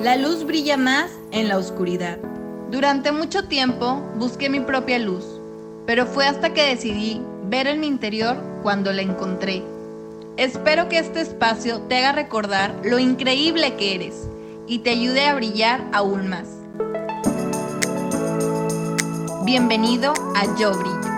La luz brilla más en la oscuridad. Durante mucho tiempo busqué mi propia luz, pero fue hasta que decidí ver en mi interior cuando la encontré. Espero que este espacio te haga recordar lo increíble que eres y te ayude a brillar aún más. Bienvenido a Yo Brillo.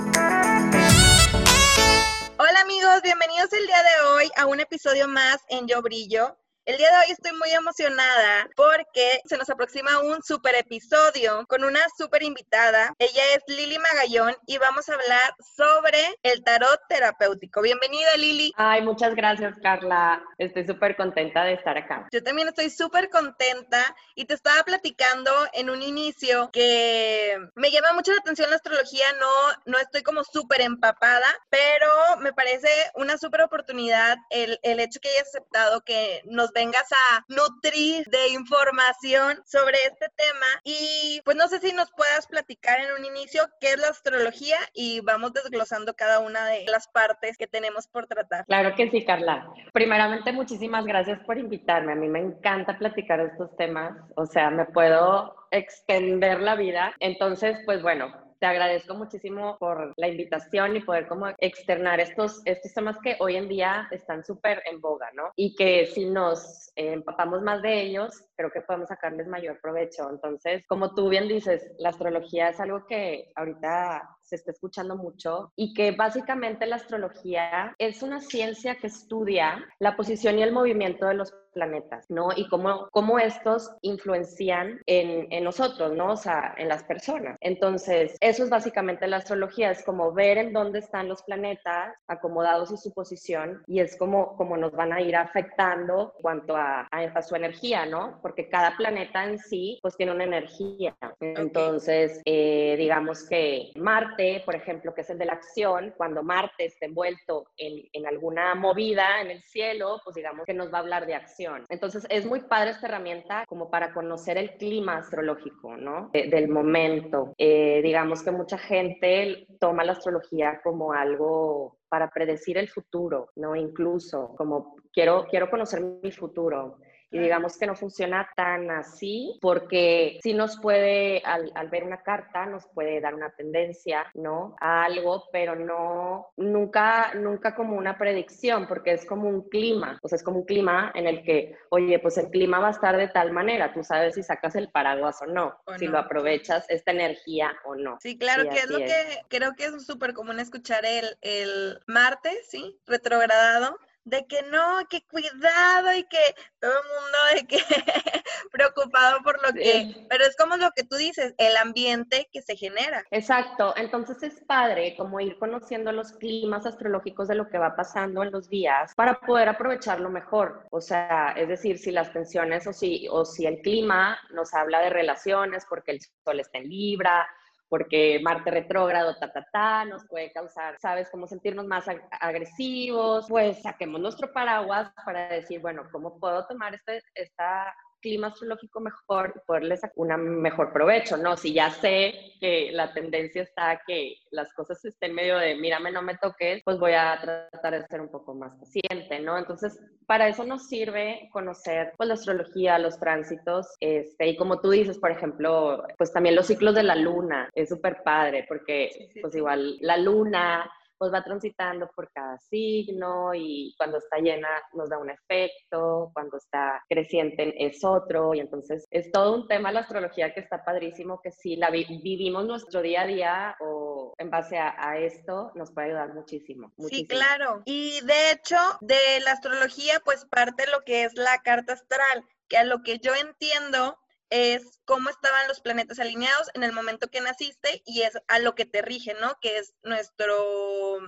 Hola amigos, bienvenidos el día de hoy a un episodio más en Yo Brillo. El día de hoy estoy muy emocionada porque se nos aproxima un super episodio con una super invitada. Ella es Lili Magallón y vamos a hablar sobre el tarot terapéutico. Bienvenida Lili. Ay, muchas gracias Carla. Estoy súper contenta de estar acá. Yo también estoy súper contenta y te estaba platicando en un inicio que me llama mucho la atención la astrología. No, no estoy como súper empapada, pero me parece una súper oportunidad el, el hecho que hayas aceptado que nos vengas a nutrir de información sobre este tema. Y pues no sé si nos puedas platicar en un inicio qué es la astrología y vamos desglosando cada una de las partes que tenemos por tratar. Claro que sí, Carla. Primeramente, muchísimas gracias por invitarme. A mí me encanta platicar estos temas. O sea, me puedo extender la vida. Entonces, pues bueno, te agradezco muchísimo por la invitación y poder como externar estos, estos temas que hoy en día están súper en boga, ¿no? Y que si nos empapamos más de ellos, creo que podemos sacarles mayor provecho. Entonces, como tú bien dices, la astrología es algo que ahorita se está escuchando mucho y que básicamente la astrología es una ciencia que estudia la posición y el movimiento de los planetas, ¿no? Y cómo, cómo estos influencian en, en, nosotros, ¿no? O sea, en las personas. Entonces, eso es básicamente la astrología, es como ver en dónde están los planetas acomodados y su posición y es como, como nos van a ir afectando en cuanto a, a, su energía, ¿no? Porque cada planeta en sí, pues tiene una energía. Entonces, eh, digamos que Marte por ejemplo, que es el de la acción, cuando Marte está envuelto en, en, alguna movida en el cielo, pues digamos que nos va a hablar de acción. Entonces es muy padre esta herramienta como para conocer el clima astrológico, ¿no? del momento. Eh, digamos que mucha gente toma la astrología como algo para predecir el futuro, ¿no? Incluso como quiero, quiero conocer mi futuro y digamos que no funciona tan así porque sí nos puede, al, al, ver una carta, nos puede dar una tendencia, ¿no? A algo, pero no, nunca, nunca como una predicción porque es como un clima, o sea, es como un clima en el que, oye, pues el clima va a estar de tal manera, tú sabes si sacas el paraguas o no, si lo aprovechas esta energía o no. Sí, claro, que es lo que creo que es súper común escuchar el, el martes, ¿sí? Retrogradado de que no, que cuidado y que todo el mundo de que preocupado por lo que, pero es como lo que tú dices, el ambiente que se genera. Exacto, entonces es padre como ir conociendo los climas astrológicos de lo que va pasando en los días para poder aprovecharlo mejor. O sea, es decir, si las tensiones o si, o si el clima nos habla de relaciones porque el sol está en Libra, porque Marte retrógrado, ta, ta, ta, nos puede causar, ¿sabes?, cómo sentirnos más agresivos, pues saquemos nuestro paraguas para decir, bueno, ¿cómo puedo tomar este, esta clima astrológico mejor y poderles sacar un mejor provecho, ¿no? Si ya sé que la tendencia está a que las cosas estén medio de mírame, no me toques, pues voy a tratar de ser un poco más paciente, ¿no? Entonces, para eso nos sirve conocer pues, la astrología, los tránsitos, este, y como tú dices, por ejemplo, pues también los ciclos de la luna, es súper padre, porque pues igual la luna pues va transitando por cada signo y cuando está llena nos da un efecto, cuando está creciente es otro y entonces es todo un tema la astrología que está padrísimo, que si la vivimos nuestro día a día o en base a, esto nos puede ayudar muchísimo, muchísimo. Sí, claro. Y de hecho, de la astrología pues parte lo que es la carta astral, que a lo que yo entiendo es cómo estaban los planetas alineados en el momento que naciste y es a lo que te rige, ¿no? Que es nuestro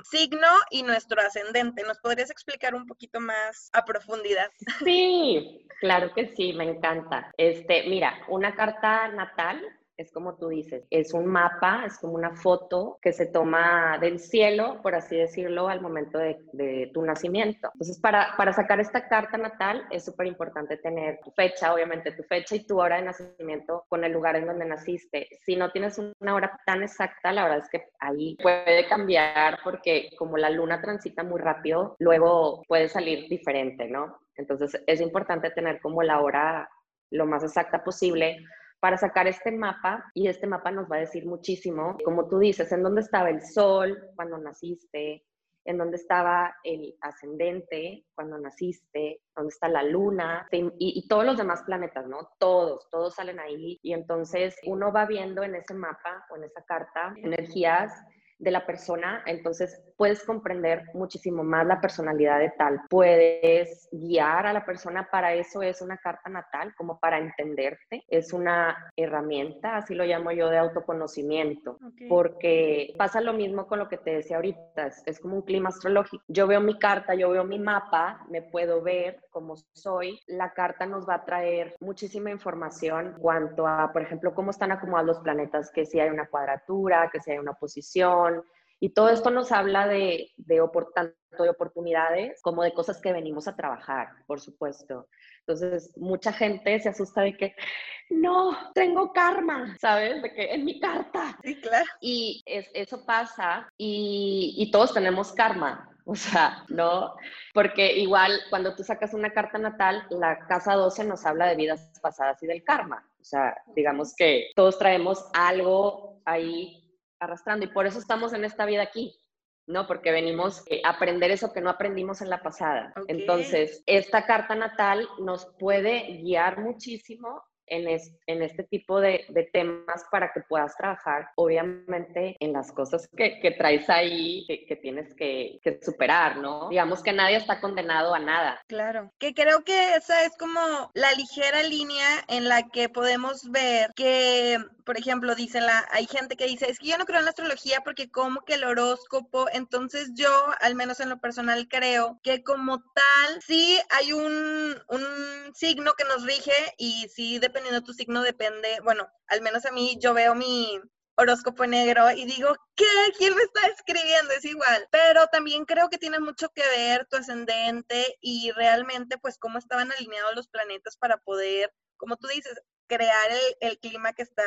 signo y nuestro ascendente. ¿Nos podrías explicar un poquito más a profundidad? Sí, claro que sí, me encanta. Este, mira, una carta natal es como tú dices, es un mapa, es como una foto que se toma del cielo, por así decirlo, al momento de, tu nacimiento. Entonces, para, para, sacar esta carta natal es súper importante tener tu fecha, obviamente tu fecha y tu hora de nacimiento con el lugar en donde naciste. Si no tienes una hora tan exacta, la verdad es que ahí puede cambiar porque como la luna transita muy rápido, luego puede salir diferente, ¿no? Entonces es importante tener como la hora lo más exacta posible para sacar este mapa y este mapa nos va a decir muchísimo, como tú dices, en dónde estaba el sol cuando naciste, en dónde estaba el ascendente cuando naciste, dónde está la luna y, y, todos los demás planetas, ¿no? Todos, todos salen ahí y entonces uno va viendo en ese mapa o en esa carta energías de la persona, entonces puedes comprender muchísimo más la personalidad de tal, puedes guiar a la persona, para eso es una carta natal, como para entenderte, es una herramienta, así lo llamo yo, de autoconocimiento, porque pasa lo mismo con lo que te decía ahorita, es, como un clima astrológico, yo veo mi carta, yo veo mi mapa, me puedo ver como soy, la carta nos va a traer muchísima información en cuanto a, por ejemplo, cómo están acomodados los planetas, que si hay una cuadratura, que si hay una posición, y todo esto nos habla de, de, tanto de oportunidades como de cosas que venimos a trabajar, por supuesto. Entonces, mucha gente se asusta de que, no, tengo karma, ¿sabes? De que en mi carta. Sí, claro. Y es, eso pasa y, y todos tenemos karma, o sea, ¿no? Porque igual cuando tú sacas una carta natal, la casa 12 nos habla de vidas pasadas y del karma. O sea, digamos que todos traemos algo ahí arrastrando y por eso estamos en esta vida aquí, ¿no? Porque venimos a aprender eso que no aprendimos en la pasada. Entonces, esta carta natal nos puede guiar muchísimo en, este tipo de, temas para que puedas trabajar, obviamente, en las cosas que, traes ahí, que, tienes que, superar, ¿no? Digamos que nadie está condenado a nada. Claro, que creo que esa es como la ligera línea en la que podemos ver que, por ejemplo, dice la, hay gente que dice, es que yo no creo en la astrología porque como que el horóscopo, entonces yo, al menos en lo personal, creo que como tal, sí hay un, un signo que nos rige y sí depende dependiendo tu signo depende, bueno, al menos a mí yo veo mi horóscopo negro y digo, ¿qué? ¿Quién me está escribiendo? Es igual. Pero también creo que tiene mucho que ver tu ascendente y realmente pues cómo estaban alineados los planetas para poder, como tú dices, crear el, clima que está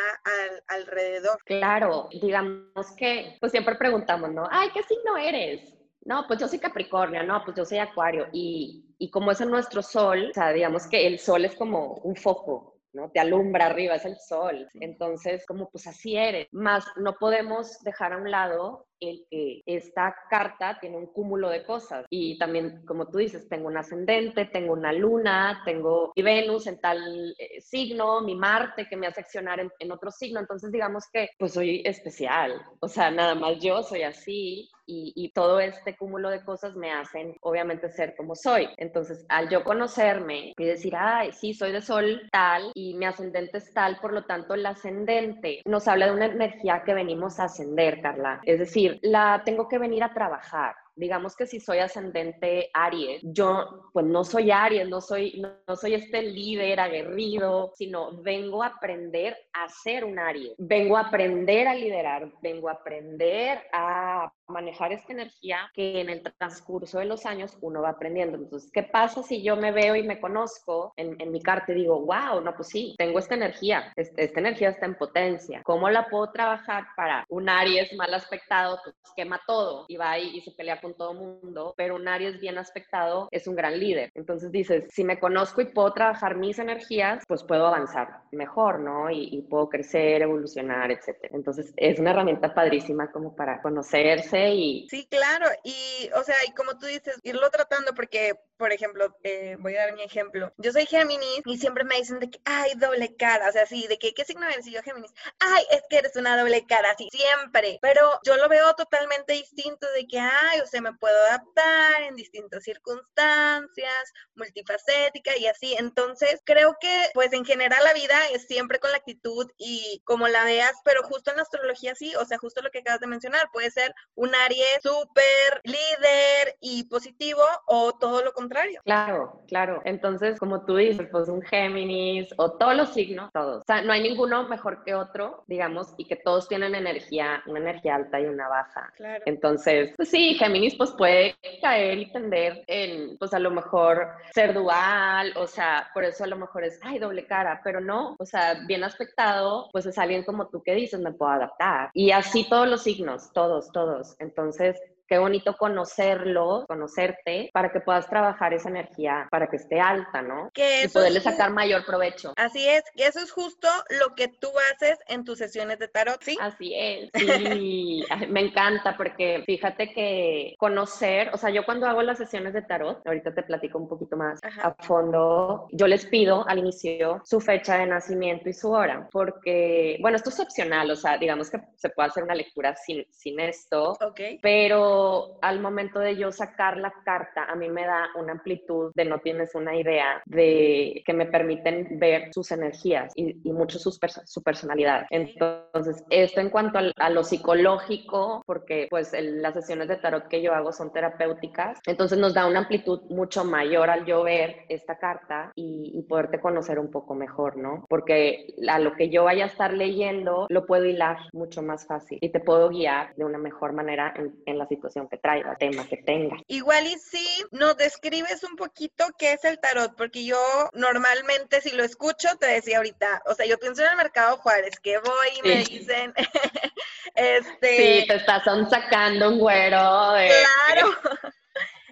alrededor. Claro, digamos que pues siempre preguntamos, ¿no? Ay, ¿qué signo eres? No, pues yo soy Capricornio, no, pues yo soy Acuario. Y, y como es en nuestro sol, o sea, digamos que el sol es como un foco, ¿no? Te alumbra arriba, es el sol. Entonces, como pues así eres. Más no podemos dejar a un lado el que esta carta tiene un cúmulo de cosas. Y también, como tú dices, tengo un ascendente, tengo una luna, tengo mi Venus en tal eh, signo, mi Marte que me hace accionar en, en, otro signo. Entonces, digamos que pues soy especial. O sea, nada más yo soy así y, y todo este cúmulo de cosas me hacen, obviamente, ser como soy. Entonces, al yo conocerme y decir, ay, sí, soy de sol tal y mi ascendente es tal, por lo tanto, el ascendente nos habla de una energía que venimos a ascender, Carla. Es decir, la tengo que venir a trabajar digamos que si soy ascendente Aries, yo pues no soy Aries, no soy, no, soy este líder aguerrido, sino vengo a aprender a ser un Aries, vengo a aprender a liderar, vengo a aprender a manejar esta energía que en el transcurso de los años uno va aprendiendo. Entonces, ¿qué pasa si yo me veo y me conozco en, mi carta y digo, wow, no, pues sí, tengo esta energía, este, esta energía está en potencia. ¿Cómo la puedo trabajar para un Aries mal aspectado, pues quema todo y va y, y se pelea con todo mundo, pero un Aries bien aspectado es un gran líder. Entonces dices, si me conozco y puedo trabajar mis energías, pues puedo avanzar mejor, ¿no? Y, puedo crecer, evolucionar, etcétera. Entonces es una herramienta padrísima como para conocerse y... Sí, claro. Y, o sea, y como tú dices, irlo tratando porque, por ejemplo, eh, voy a dar mi ejemplo. Yo soy Géminis y siempre me dicen de que, ay, doble cara. O sea, sí, de que, ¿qué signo eres? Y yo Géminis, ay, es que eres una doble cara, sí, siempre. Pero yo lo veo totalmente distinto de que, ay, o sea, me puedo adaptar en distintas circunstancias, multifacética y así. Entonces, creo que pues en general la vida es siempre con la actitud y como la veas, pero justo en la astrología sí, o sea, justo lo que acabas de mencionar, puede ser un Aries súper líder y positivo o todo lo contrario. Claro, claro. Entonces, como tú dices, pues un Géminis o todos los signos, todos. O sea, no hay ninguno mejor que otro, digamos, y que todos tienen energía, una energía alta y una baja. Claro. Entonces, pues sí, Géminis pues puede caer y tender en, pues a lo mejor ser dual, o sea, por eso a lo mejor es, ay, doble cara, pero no, o sea, bien aspectado, pues es alguien como tú que dices, me puedo adaptar. Y así todos los signos, todos, todos. Entonces, qué bonito conocerlo, conocerte, para que puedas trabajar esa energía, para que esté alta, ¿no? Que y poderle sacar mayor provecho. Así es, que eso es justo lo que tú haces en tus sesiones de tarot, ¿sí? Así es, sí, me encanta porque fíjate que conocer, o sea, yo cuando hago las sesiones de tarot, ahorita te platico un poquito más a fondo, yo les pido al inicio su fecha de nacimiento y su hora, porque, bueno, esto es opcional, o sea, digamos que se puede hacer una lectura sin, sin esto, okay. pero al momento de yo sacar la carta, a mí me da una amplitud de no tienes una idea de que me permiten ver sus energías y, y mucho sus su personalidad. Entonces, esto en cuanto a, lo psicológico, porque pues las sesiones de tarot que yo hago son terapéuticas, entonces nos da una amplitud mucho mayor al yo ver esta carta y, y poderte conocer un poco mejor, ¿no? Porque a lo que yo vaya a estar leyendo lo puedo hilar mucho más fácil y te puedo guiar de una mejor manera en, en la situación que traiga, tema que tenga. Igual y si nos describes un poquito qué es el tarot, porque yo normalmente si lo escucho te decía ahorita, o sea, yo pienso en el mercado Juárez, que voy y me dicen, este... Sí, te estás sacando un güero. De... Claro.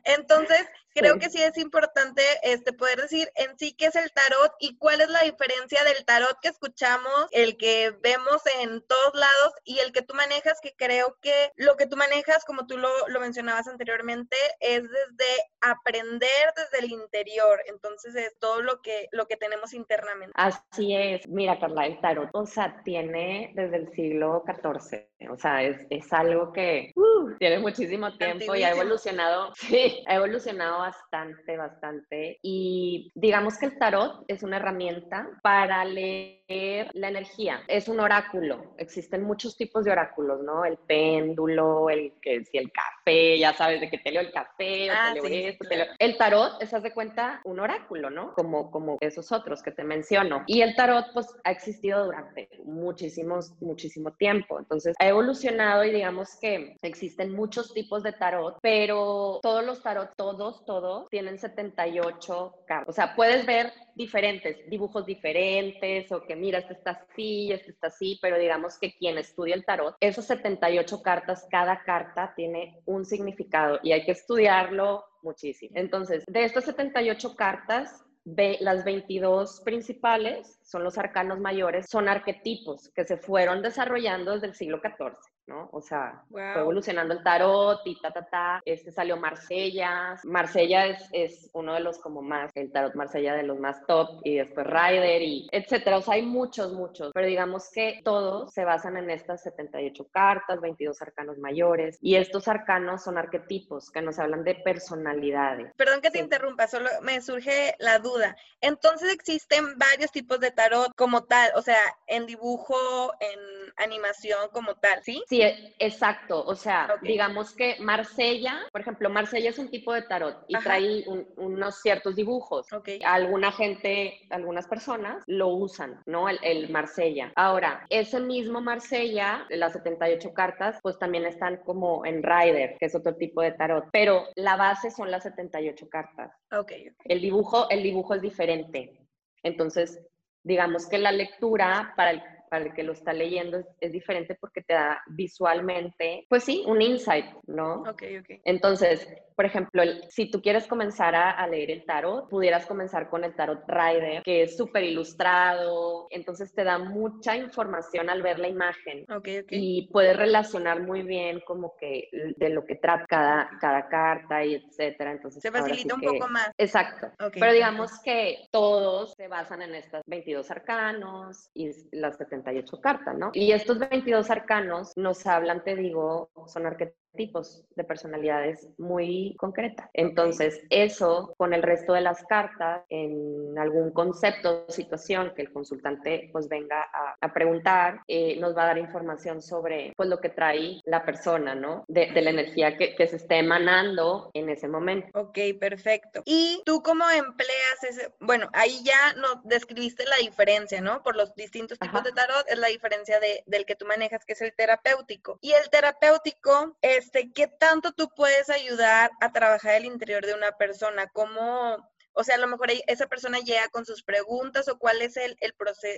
Entonces, creo que sí es importante este, poder decir en sí qué es el tarot y cuál es la diferencia del tarot que escuchamos, el que vemos en todos lados y el que tú manejas, que creo que lo que tú manejas, como tú lo, lo mencionabas anteriormente, es desde aprender desde el interior. Entonces es todo lo que, lo que tenemos internamente. Así es. Mira, Carla, el tarot, o sea, tiene desde el siglo XIV. O sea, es, es algo que uh, tiene muchísimo tiempo y ha evolucionado, sí, ha evolucionado bastante, bastante. Y digamos que el tarot es una herramienta para leer la energía. Es un oráculo. Existen muchos tipos de oráculos, ¿no? El péndulo, el que si el café, ya sabes de que te leo el café, o te ah, leo esto, te leo... El tarot es, haz de cuenta, un oráculo, ¿no? Como, como esos otros que te menciono. Y el tarot, pues, ha existido durante muchísimos, muchísimo tiempo. Entonces, ha evolucionado y digamos que existen muchos tipos de tarot, pero todos los tarot, todos, todos tienen 78 cartas. O sea, puedes ver diferentes, dibujos diferentes, o que mira, este está así, este está así, pero digamos que quien estudia el tarot, esos 78 cartas, cada carta tiene un significado y hay que estudiarlo muchísimo. Entonces, de estas 78 cartas, las 22 principales son los arcanos mayores, son arquetipos que se fueron desarrollando desde el siglo XIV. ¿No? O sea, fue evolucionando el tarot y ta, ta, ta. Este salió Marsella. Marsella es, es, uno de los como más, el tarot Marsella de los más top y después Rider y etcétera. O sea, hay muchos, muchos, pero digamos que todos se basan en estas 78 cartas, 22 arcanos mayores y estos arcanos son arquetipos que nos hablan de personalidades. Perdón que te interrumpa, solo me surge la duda. Entonces existen varios tipos de tarot como tal, o sea, en dibujo, en animación como tal, ¿sí? Sí, e, exacto. O sea, digamos que Marsella, por ejemplo, Marsella es un tipo de tarot y trae unos ciertos dibujos. Alguna gente, algunas personas lo usan, ¿no? El, el, Marsella. Ahora, ese mismo Marsella, las 78 cartas, pues también están como en Rider, que es otro tipo de tarot, pero la base son las 78 cartas. Ok. El dibujo, el dibujo es diferente. Entonces, digamos que la lectura para el para el que lo está leyendo es, diferente porque te da visualmente, pues sí, un insight, ¿no? Ok, ok. Entonces, por ejemplo, si tú quieres comenzar a, leer el tarot, pudieras comenzar con el tarot Rider, que es súper ilustrado, entonces te da mucha información al ver la imagen. Okay, Y puedes relacionar muy bien como que de lo que trata cada, cada carta y etcétera. Entonces, se facilita un poco más. Exacto. Pero digamos que todos se basan en estas 22 arcanos y las 78 cartas, ¿no? Y estos 22 arcanos nos hablan, te digo, son arquetipos tipos de personalidades muy concretas. Entonces, eso con el resto de las cartas, en algún concepto o situación que el consultante pues venga a, preguntar, eh, nos va a dar información sobre pues lo que trae la persona, ¿no? De, la energía que, que, se esté emanando en ese momento. Ok, perfecto. ¿Y tú cómo empleas ese? Bueno, ahí ya nos describiste la diferencia, ¿no? Por los distintos tipos de tarot, es la diferencia de, del que tú manejas, que es el terapéutico. Y el terapéutico es este, ¿qué tanto tú puedes ayudar a trabajar el interior de una persona? ¿Cómo, o sea, a lo mejor esa persona llega con sus preguntas o cuál es el, el,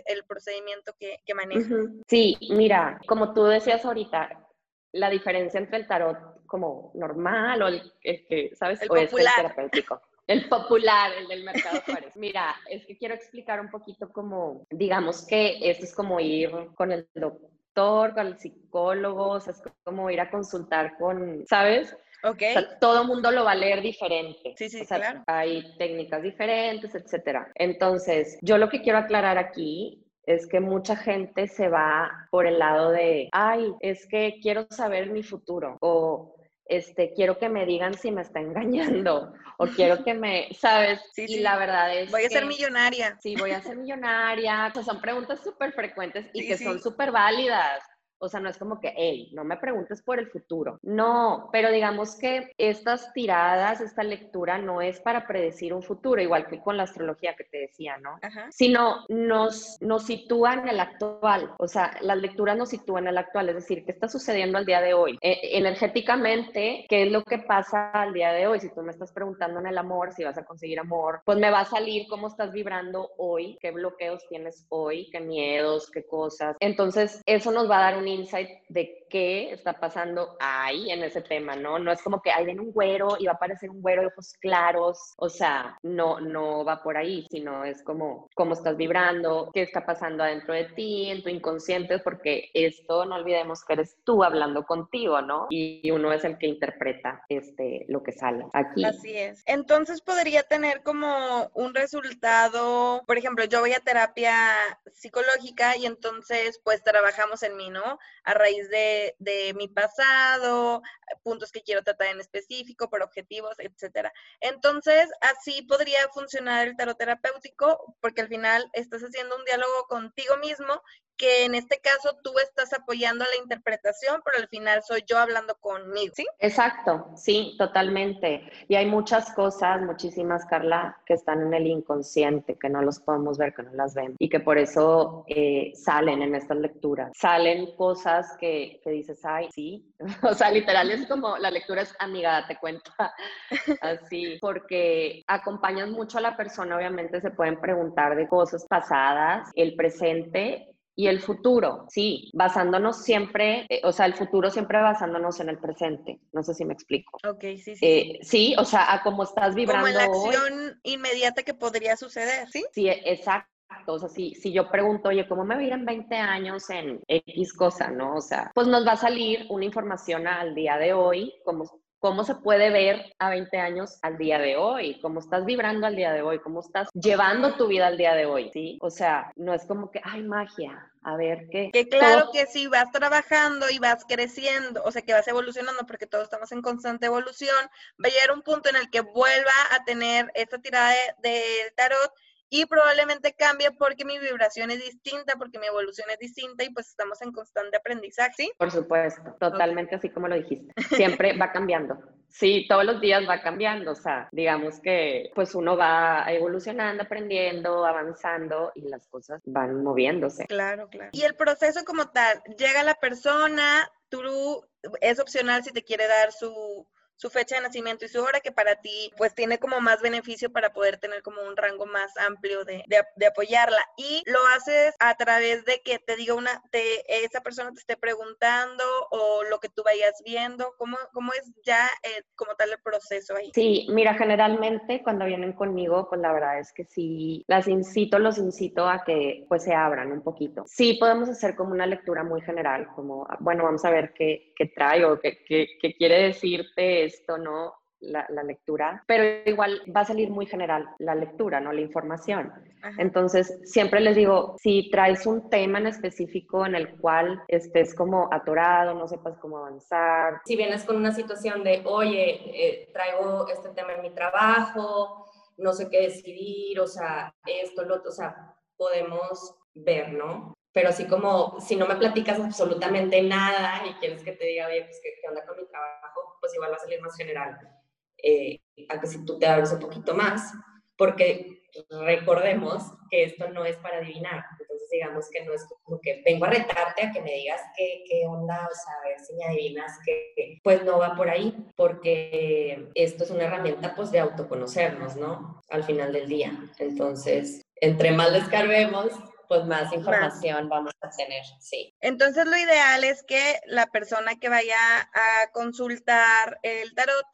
el procedimiento que, maneja? Sí, mira, como tú decías ahorita, la diferencia entre el tarot como normal o el, que, ¿sabes? El o popular. es el terapéutico. El popular, el del mercado Juárez. Mira, es que quiero explicar un poquito como, digamos que esto es como ir con el doctor, con el psicólogo, o sea, es como ir a consultar con, ¿sabes? Ok. O sea, todo mundo lo va a leer diferente. Sí, sí, O sea, claro. Hay técnicas diferentes, etcétera. Entonces, yo lo que quiero aclarar aquí es que mucha gente se va por el lado de, ay, es que quiero saber mi futuro o este, quiero que me digan si me está engañando o quiero que me, ¿sabes? Sí, y sí. la verdad es Voy a que, ser millonaria. Sí, voy a ser millonaria. Sea, son preguntas súper frecuentes y Sí, que son súper válidas. O sea, no es como que, hey, no me preguntes por el futuro. No, pero digamos que estas tiradas, esta lectura no es para predecir un futuro, igual que con la astrología que te decía, ¿no? Ajá. Sino nos, nos sitúa en el actual. O sea, las lecturas nos sitúan en el actual, es decir, qué está sucediendo al día de hoy. Eh, energéticamente, ¿qué es lo que pasa al día de hoy? Si tú me estás preguntando en el amor, si vas a conseguir amor, pues me va a salir cómo estás vibrando hoy, qué bloqueos tienes hoy, qué miedos, qué cosas. Entonces, eso nos va a dar un insight de qué está pasando ahí en ese tema, ¿no? No es como que ahí viene un güero y va a aparecer un güero de ojos claros, o sea, no, no va por ahí, sino es como cómo estás vibrando, qué está pasando adentro de ti, en tu inconsciente, porque esto no olvidemos que eres tú hablando contigo, ¿no? Y uno es el que interpreta este, lo que sale aquí. Así es. Entonces podría tener como un resultado, por ejemplo, yo voy a terapia psicológica y entonces pues trabajamos en mí, ¿no? A raíz de, de mi pasado, puntos que quiero tratar en específico, por objetivos, etcétera. Entonces, así podría funcionar el tarot terapéutico porque al final estás haciendo un diálogo contigo mismo que en este caso tú estás apoyando la interpretación, pero al final soy yo hablando conmigo, ¿sí? Exacto, sí, totalmente. Y hay muchas cosas, muchísimas, Carla, que están en el inconsciente, que no los podemos ver, que no las vemos, y que por eso eh, salen en estas lecturas. Salen cosas que, que dices, ay, sí. o sea, literal es como, la lectura es amiga, te cuenta, así, porque acompañan mucho a la persona, obviamente se pueden preguntar de cosas pasadas, el presente y el futuro, sí, basándonos siempre, eh, o sea, el futuro siempre basándonos en el presente. No sé si me explico. Ok, sí, sí. Eh, sí, o sea, a cómo estás vibrando Como en la hoy. acción inmediata que podría suceder, ¿sí? Sí, exacto. O sea, si, si yo pregunto, oye, ¿cómo me voy a ir en 20 años en X cosa, no? O sea, pues nos va a salir una información al día de hoy, como cómo se puede ver a 20 años al día de hoy, cómo estás vibrando al día de hoy, cómo estás llevando tu vida al día de hoy, ¿sí? O sea, no es como que, ay, magia, a ver qué. Que claro todo- que si vas trabajando y vas creciendo, o sea, que vas evolucionando, porque todos estamos en constante evolución, va a llegar un punto en el que vuelva a tener esta tirada de, de tarot y probablemente cambie porque mi vibración es distinta, porque mi evolución es distinta y pues estamos en constante aprendizaje, ¿sí? Por supuesto, totalmente así como lo dijiste. Siempre va cambiando. Sí, todos los días va cambiando, o sea, digamos que pues uno va evolucionando, aprendiendo, avanzando y las cosas van moviéndose. Claro, claro. Y el proceso como tal, llega la persona, tú es opcional si te quiere dar su, su fecha de nacimiento y su hora, que para ti pues tiene como más beneficio para poder tener como un rango más amplio de, de, apoyarla. Y lo haces a través de que te diga una, te, esa persona te esté preguntando o lo que tú vayas viendo, ¿cómo, cómo es ya eh, como tal el proceso ahí? Sí, mira, generalmente cuando vienen conmigo, pues la verdad es que sí, las incito, los incito a que pues se abran un poquito. Sí, podemos hacer como una lectura muy general, como, bueno, vamos a ver qué, qué trae o qué, qué quiere decirte esto, ¿no? La, la, lectura, pero igual va a salir muy general la lectura, ¿no? La información. Ajá. Entonces, siempre les digo, si traes un tema en específico en el cual estés como atorado, no sepas cómo avanzar. Si vienes con una situación de, oye, eh, traigo este tema en mi trabajo, no sé qué decidir, o sea, esto, lo otro, o sea, podemos ver, ¿no? Pero así como si no me platicas absolutamente nada y quieres que te diga, oye, pues, ¿qué, qué onda con mi trabajo? Pues igual va a salir más general. Eh, que si tú te abres un poquito más, porque recordemos que esto no es para adivinar. Entonces, digamos que no es como que vengo a retarte a que me digas qué, qué onda, o sea, a ver si me adivinas que, pues no va por ahí, porque esto es una herramienta, pues, de autoconocernos, ¿no? Al final del día. Entonces, entre más descarguemos, pues más información vamos a tener, sí. Entonces lo ideal es que la persona que vaya a consultar el tarot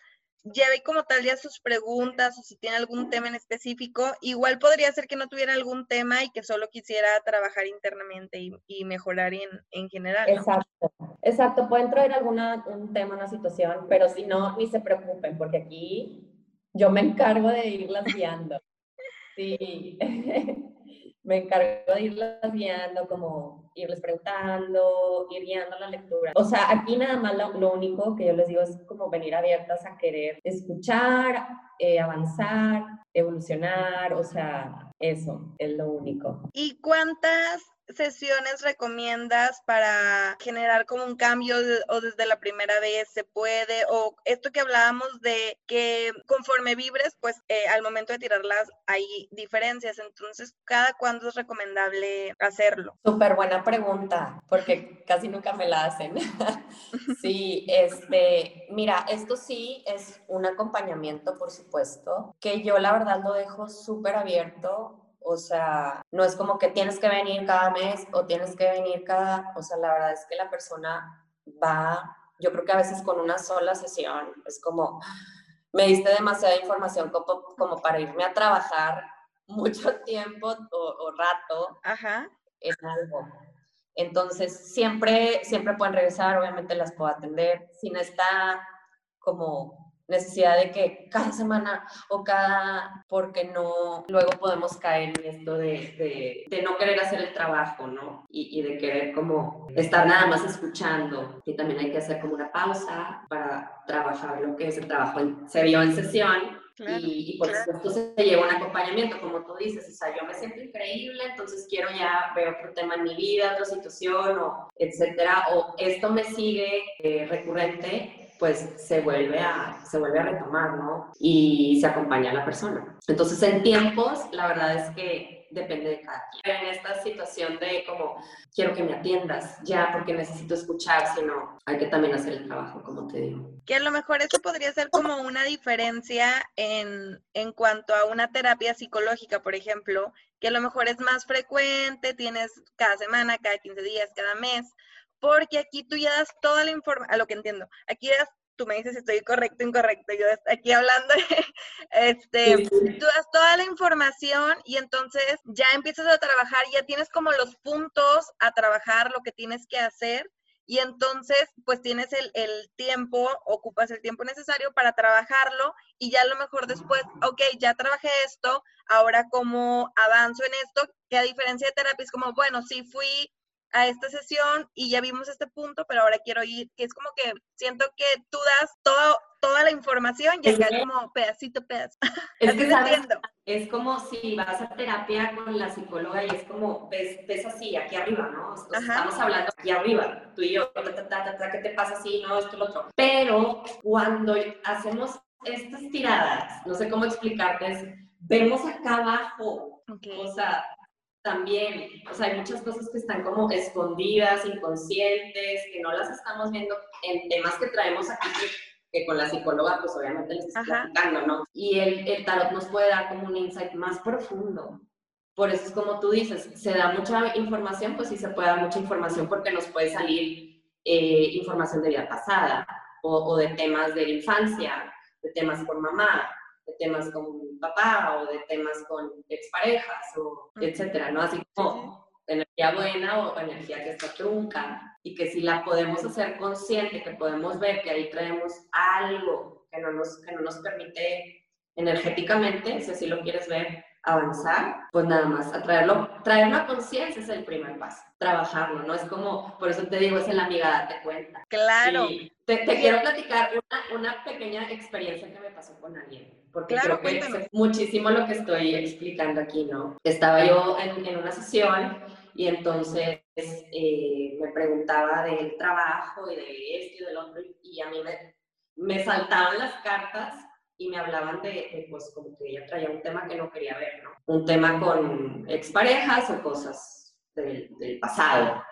lleve como tal ya sus preguntas o si tiene algún tema en específico. Igual podría ser que no tuviera algún tema y que solo quisiera trabajar internamente y, mejorar en, en general. Exacto, exacto. Pueden traer algún tema, una situación, pero si no, ni se preocupen, porque aquí yo me encargo de irlas guiando. Sí. me encargo de irlas guiando, como irles preguntando, ir guiando la lectura. O sea, aquí nada más lo, único que yo les digo es como venir abiertas a querer escuchar, eh, avanzar, evolucionar, o sea, eso es lo único. ¿Y cuántas sesiones recomiendas para generar como un cambio o desde la primera vez se puede? O esto que hablábamos de que conforme vibres, pues eh, al momento de tirarlas hay diferencias. Entonces, ¿cada cuándo es recomendable hacerlo? Súper buena pregunta, porque casi nunca me la hacen. sí, este, mira, esto sí es un acompañamiento, por supuesto, que yo la verdad lo dejo súper abierto o sea, no es como que tienes que venir cada mes o tienes que venir cada, o sea, la verdad es que la persona va, yo creo que a veces con una sola sesión es como, me diste demasiada información como, para irme a trabajar mucho tiempo o, rato en algo. Entonces, siempre, siempre pueden regresar, obviamente las puedo atender. Si no está como necesidad de que cada semana o cada, porque no, luego podemos caer en esto de, de, no querer hacer el trabajo, ¿no? Y, y, de querer como estar nada más escuchando. Y también hay que hacer como una pausa para trabajar lo que es el trabajo. se vio en sesión. y, y, por supuesto se lleva un acompañamiento, como tú dices, o sea, yo me siento increíble, entonces quiero ya ver otro tema en mi vida, otra situación, o etcétera, o esto me sigue eh, recurrente, pues se vuelve a, se vuelve a retomar, ¿no? Y se acompaña a la persona. Entonces, en tiempos, la verdad es que depende de cada quien. En esta situación de como, quiero que me atiendas ya porque necesito escuchar, sino hay que también hacer el trabajo, como te digo. Que a lo mejor eso podría ser como una diferencia en, en cuanto a una terapia psicológica, por ejemplo, que a lo mejor es más frecuente, tienes cada semana, cada 15 días, cada mes, porque aquí tú ya das toda la información, a lo que entiendo, aquí das, tú me dices si estoy correcto o incorrecto, yo aquí hablando, este, tú das toda la información y entonces ya empiezas a trabajar, ya tienes como los puntos a trabajar, lo que tienes que hacer, y entonces pues tienes el, el, tiempo, ocupas el tiempo necesario para trabajarlo y ya a lo mejor después, ok, ya trabajé esto, ahora como avanzo en esto, que a diferencia de terapia es como, bueno, sí fui a esta sesión y ya vimos este punto, pero ahora quiero ir, que es como que siento que tú das todo, toda la información y acá es como pedacito, pedacito. Es que es como si vas a terapia con la psicóloga y es como, ves, ves así, aquí arriba, ¿no? estamos hablando aquí arriba, tú y yo, ¿qué te pasa así? No, esto, lo otro. Pero cuando hacemos estas tiradas, no sé cómo explicarte, vemos acá abajo, o sea, también, o sea, hay muchas cosas que están como escondidas, inconscientes, que no las estamos viendo en temas que traemos aquí que, con la psicóloga, pues obviamente les estamos platicando, ¿no? Y el, el tarot nos puede dar como un insight más profundo. Por eso es como tú dices, se da mucha información, pues sí se puede dar mucha información porque nos puede salir eh, información de vida pasada o, o de temas de infancia, de temas por mamá, de temas con papá o de temas con exparejas o etcétera, ¿no? Así como energía buena o energía que está trunca y que si la podemos hacer consciente, que podemos ver que ahí traemos algo que no nos, que no nos permite energéticamente, si así lo quieres ver, avanzar, pues nada más, atraerlo, traerlo a conciencia es el primer paso, trabajarlo, ¿no? Es como, por eso te digo, es el amiga, date cuenta. Claro. te, quiero platicar una, una, pequeña experiencia que me pasó con alguien, porque creo que es muchísimo lo que estoy explicando aquí, ¿no? Estaba yo en, en una sesión y entonces eh, me preguntaba del trabajo y de esto y del otro y a mí me, me saltaban las cartas y me hablaban de, pues como que ella traía un tema que no quería ver, ¿no? Un tema con exparejas o cosas del, del pasado.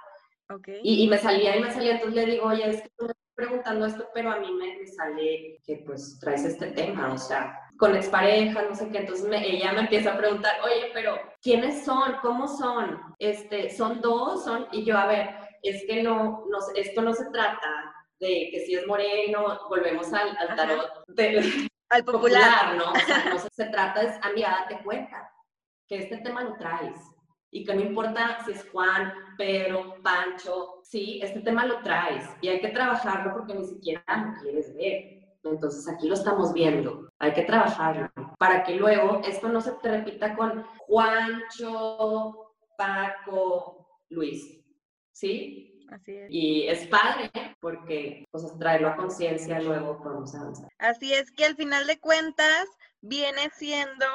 Okay. Y, y, me salía y me salía, entonces le digo, oye, es que tú preguntando esto, pero a mí me, sale que pues traes este tema, o sea, con exparejas, no sé qué, entonces ella me empieza a preguntar, oye, pero ¿quiénes son? ¿Cómo son? Este, ¿Son dos? ¿Son? Y yo, a ver, es que no, no esto no se trata de que si es moreno, volvemos al, al tarot al popular. ¿no? O sea, no se, trata, es, amiga, date cuenta que este tema lo traes y que no importa si es Juan, Pedro, Pancho, sí, este tema lo traes y hay que trabajarlo porque ni siquiera lo quieres ver. Entonces aquí lo estamos viendo, hay que trabajarlo para que luego esto no se te repita con Juancho, Paco, Luis, ¿sí? Así es. Y es padre porque pues, traerlo a conciencia luego podemos avanzar. Así es que al final de cuentas viene siendo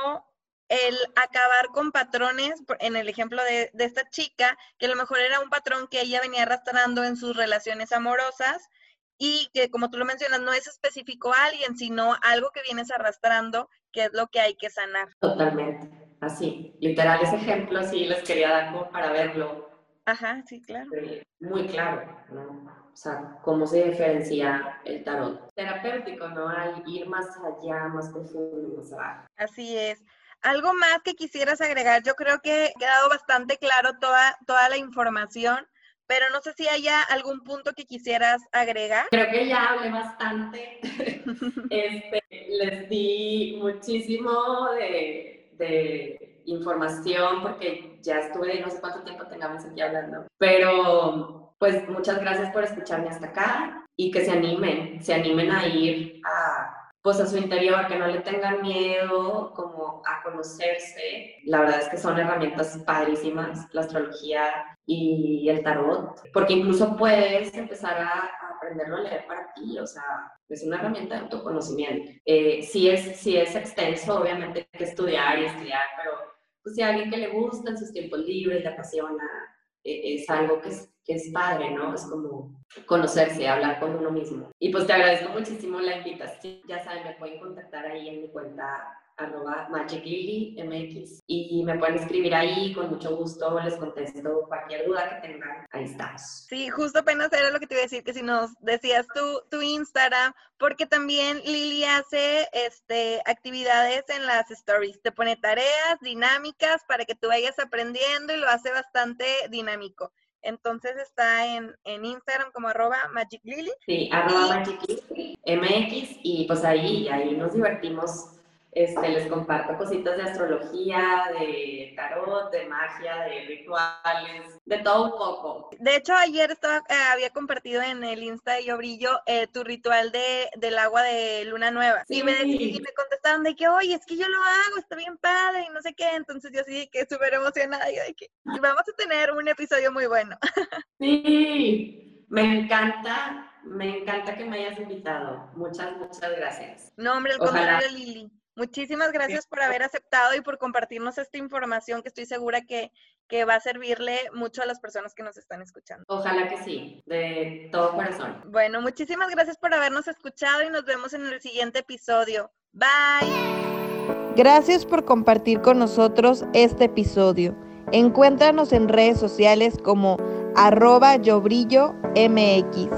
el acabar con patrones, en el ejemplo de, de, esta chica, que a lo mejor era un patrón que ella venía arrastrando en sus relaciones amorosas y que, como tú lo mencionas, no es específico a alguien, sino algo que vienes arrastrando, que es lo que hay que sanar. Totalmente, así, literal, ese ejemplo sí les quería dar como para verlo Ajá, sí, claro. Muy claro, ¿no? O sea, cómo se diferencia el tarot terapéutico, ¿no? Al ir más allá, más profundo, más abajo. Así es. Algo más que quisieras agregar, yo creo que ha quedado bastante claro toda, toda la información, pero no sé si haya algún punto que quisieras agregar. Creo que ya hablé bastante. este, les di muchísimo de, de información porque ya estuve no sé cuánto tiempo tengamos aquí hablando. Pero pues muchas gracias por escucharme hasta acá y que se animen, se animen a ir a pues a su interior, que no le tengan miedo como a conocerse. La verdad es que son herramientas padrísimas, la astrología y el tarot, porque incluso puedes empezar a, aprenderlo a leer para ti, o sea, es una herramienta de autoconocimiento. Eh, es, sí es extenso, obviamente hay que estudiar y estudiar, pero pues, si a alguien que le gusta en sus tiempos libres, le apasiona, es algo que es, que es padre, ¿no? Es como conocerse, hablar con uno mismo. Y pues te agradezco muchísimo la invitación. Ya saben, me pueden contactar ahí en mi cuenta arroba MX y me pueden escribir ahí, con mucho gusto les contesto cualquier duda que tengan, ahí estamos. Sí, justo apenas era lo que te iba a decir, que si nos decías tu, tu Instagram, porque también Lili hace este, actividades en las stories, te pone tareas dinámicas para que tú vayas aprendiendo y lo hace bastante dinámico. Entonces está en, en Instagram como arroba Magic Lily. Sí, arroba Magic MX y pues ahí, ahí nos divertimos este, les comparto cositas de astrología, de tarot, de magia, de rituales, de todo un poco. De hecho, ayer estaba, eh, había compartido en el Insta de Yo Brillo eh, tu ritual de, del agua de luna nueva. Y, me, y me contestaban de que, oye, es que yo lo hago, está bien padre y no sé qué. Entonces yo sí que súper emocionada. Y, de que, y vamos a tener un episodio muy bueno. sí, me encanta, me encanta que me hayas invitado. Muchas, muchas gracias. No, hombre, al contrario, Lili. Muchísimas gracias por haber aceptado y por compartirnos esta información que estoy segura que, que, va a servirle mucho a las personas que nos están escuchando. Ojalá que sí, de todo corazón. Bueno, muchísimas gracias por habernos escuchado y nos vemos en el siguiente episodio. Bye. Gracias por compartir con nosotros este episodio. Encuéntranos en redes sociales como arroba yo brillo mx.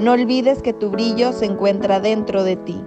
No olvides que tu brillo se encuentra dentro de ti.